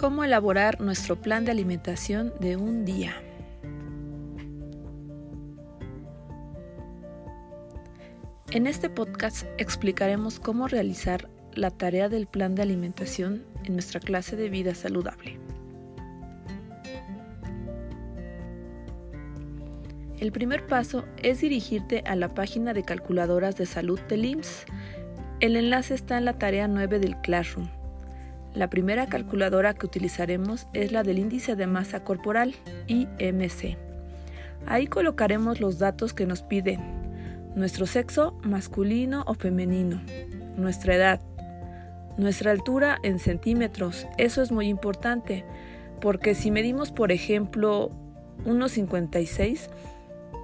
cómo elaborar nuestro plan de alimentación de un día. En este podcast explicaremos cómo realizar la tarea del plan de alimentación en nuestra clase de vida saludable. El primer paso es dirigirte a la página de calculadoras de salud del IMSS. El enlace está en la tarea 9 del Classroom. La primera calculadora que utilizaremos es la del índice de masa corporal, IMC. Ahí colocaremos los datos que nos piden, nuestro sexo masculino o femenino, nuestra edad, nuestra altura en centímetros, eso es muy importante, porque si medimos por ejemplo 1,56,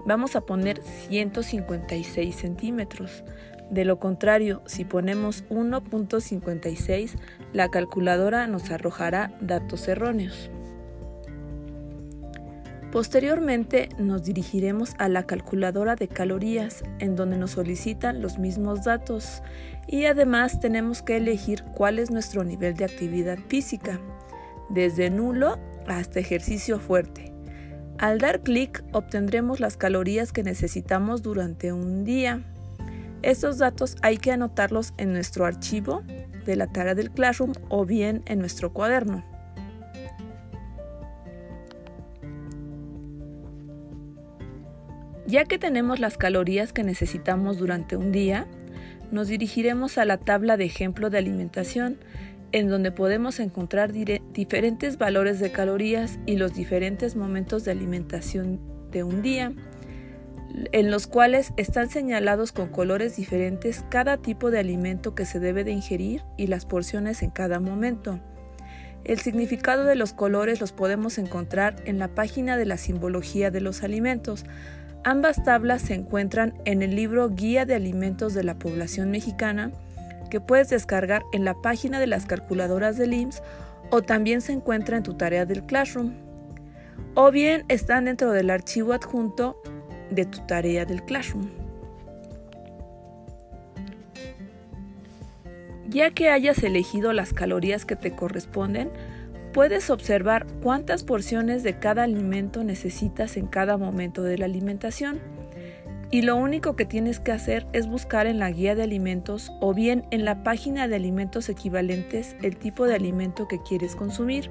vamos a poner 156 centímetros. De lo contrario, si ponemos 1.56, la calculadora nos arrojará datos erróneos. Posteriormente nos dirigiremos a la calculadora de calorías, en donde nos solicitan los mismos datos y además tenemos que elegir cuál es nuestro nivel de actividad física, desde nulo hasta ejercicio fuerte. Al dar clic obtendremos las calorías que necesitamos durante un día. Estos datos hay que anotarlos en nuestro archivo de la tarea del Classroom o bien en nuestro cuaderno. Ya que tenemos las calorías que necesitamos durante un día, nos dirigiremos a la tabla de ejemplo de alimentación, en donde podemos encontrar diferentes valores de calorías y los diferentes momentos de alimentación de un día en los cuales están señalados con colores diferentes cada tipo de alimento que se debe de ingerir y las porciones en cada momento. El significado de los colores los podemos encontrar en la página de la simbología de los alimentos. Ambas tablas se encuentran en el libro Guía de Alimentos de la Población Mexicana, que puedes descargar en la página de las calculadoras del IMSS o también se encuentra en tu tarea del Classroom. O bien están dentro del archivo adjunto de tu tarea del Classroom. Ya que hayas elegido las calorías que te corresponden, puedes observar cuántas porciones de cada alimento necesitas en cada momento de la alimentación. Y lo único que tienes que hacer es buscar en la guía de alimentos o bien en la página de alimentos equivalentes el tipo de alimento que quieres consumir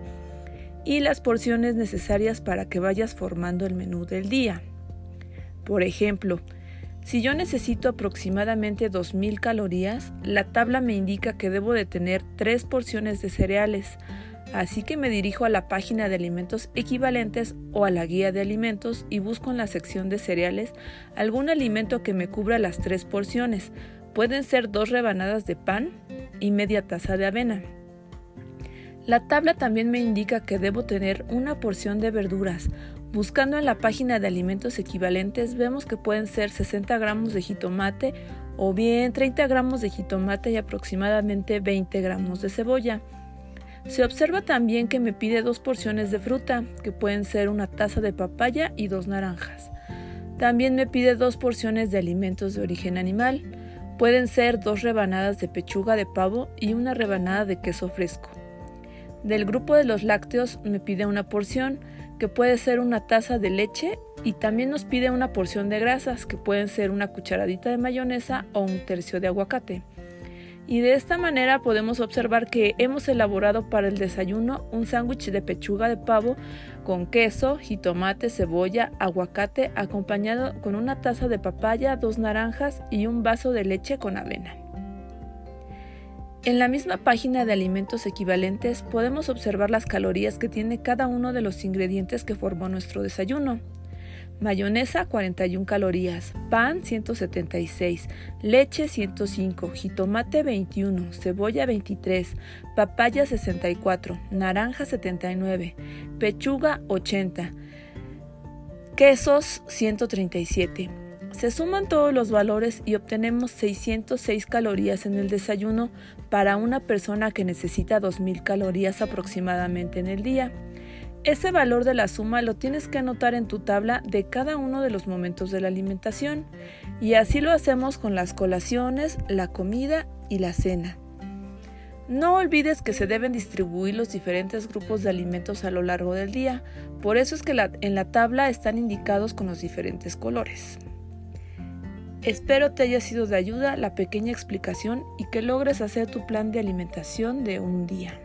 y las porciones necesarias para que vayas formando el menú del día. Por ejemplo, si yo necesito aproximadamente 2.000 calorías, la tabla me indica que debo de tener 3 porciones de cereales, así que me dirijo a la página de alimentos equivalentes o a la guía de alimentos y busco en la sección de cereales algún alimento que me cubra las 3 porciones. Pueden ser dos rebanadas de pan y media taza de avena. La tabla también me indica que debo tener una porción de verduras, Buscando en la página de alimentos equivalentes vemos que pueden ser 60 gramos de jitomate o bien 30 gramos de jitomate y aproximadamente 20 gramos de cebolla. Se observa también que me pide dos porciones de fruta, que pueden ser una taza de papaya y dos naranjas. También me pide dos porciones de alimentos de origen animal. Pueden ser dos rebanadas de pechuga de pavo y una rebanada de queso fresco. Del grupo de los lácteos me pide una porción, que puede ser una taza de leche y también nos pide una porción de grasas, que pueden ser una cucharadita de mayonesa o un tercio de aguacate. Y de esta manera podemos observar que hemos elaborado para el desayuno un sándwich de pechuga de pavo con queso, jitomate, cebolla, aguacate, acompañado con una taza de papaya, dos naranjas y un vaso de leche con avena. En la misma página de alimentos equivalentes podemos observar las calorías que tiene cada uno de los ingredientes que formó nuestro desayuno. Mayonesa 41 calorías, pan 176, leche 105, jitomate 21, cebolla 23, papaya 64, naranja 79, pechuga 80, quesos 137. Se suman todos los valores y obtenemos 606 calorías en el desayuno para una persona que necesita 2.000 calorías aproximadamente en el día. Ese valor de la suma lo tienes que anotar en tu tabla de cada uno de los momentos de la alimentación y así lo hacemos con las colaciones, la comida y la cena. No olvides que se deben distribuir los diferentes grupos de alimentos a lo largo del día, por eso es que en la tabla están indicados con los diferentes colores. Espero te haya sido de ayuda la pequeña explicación y que logres hacer tu plan de alimentación de un día.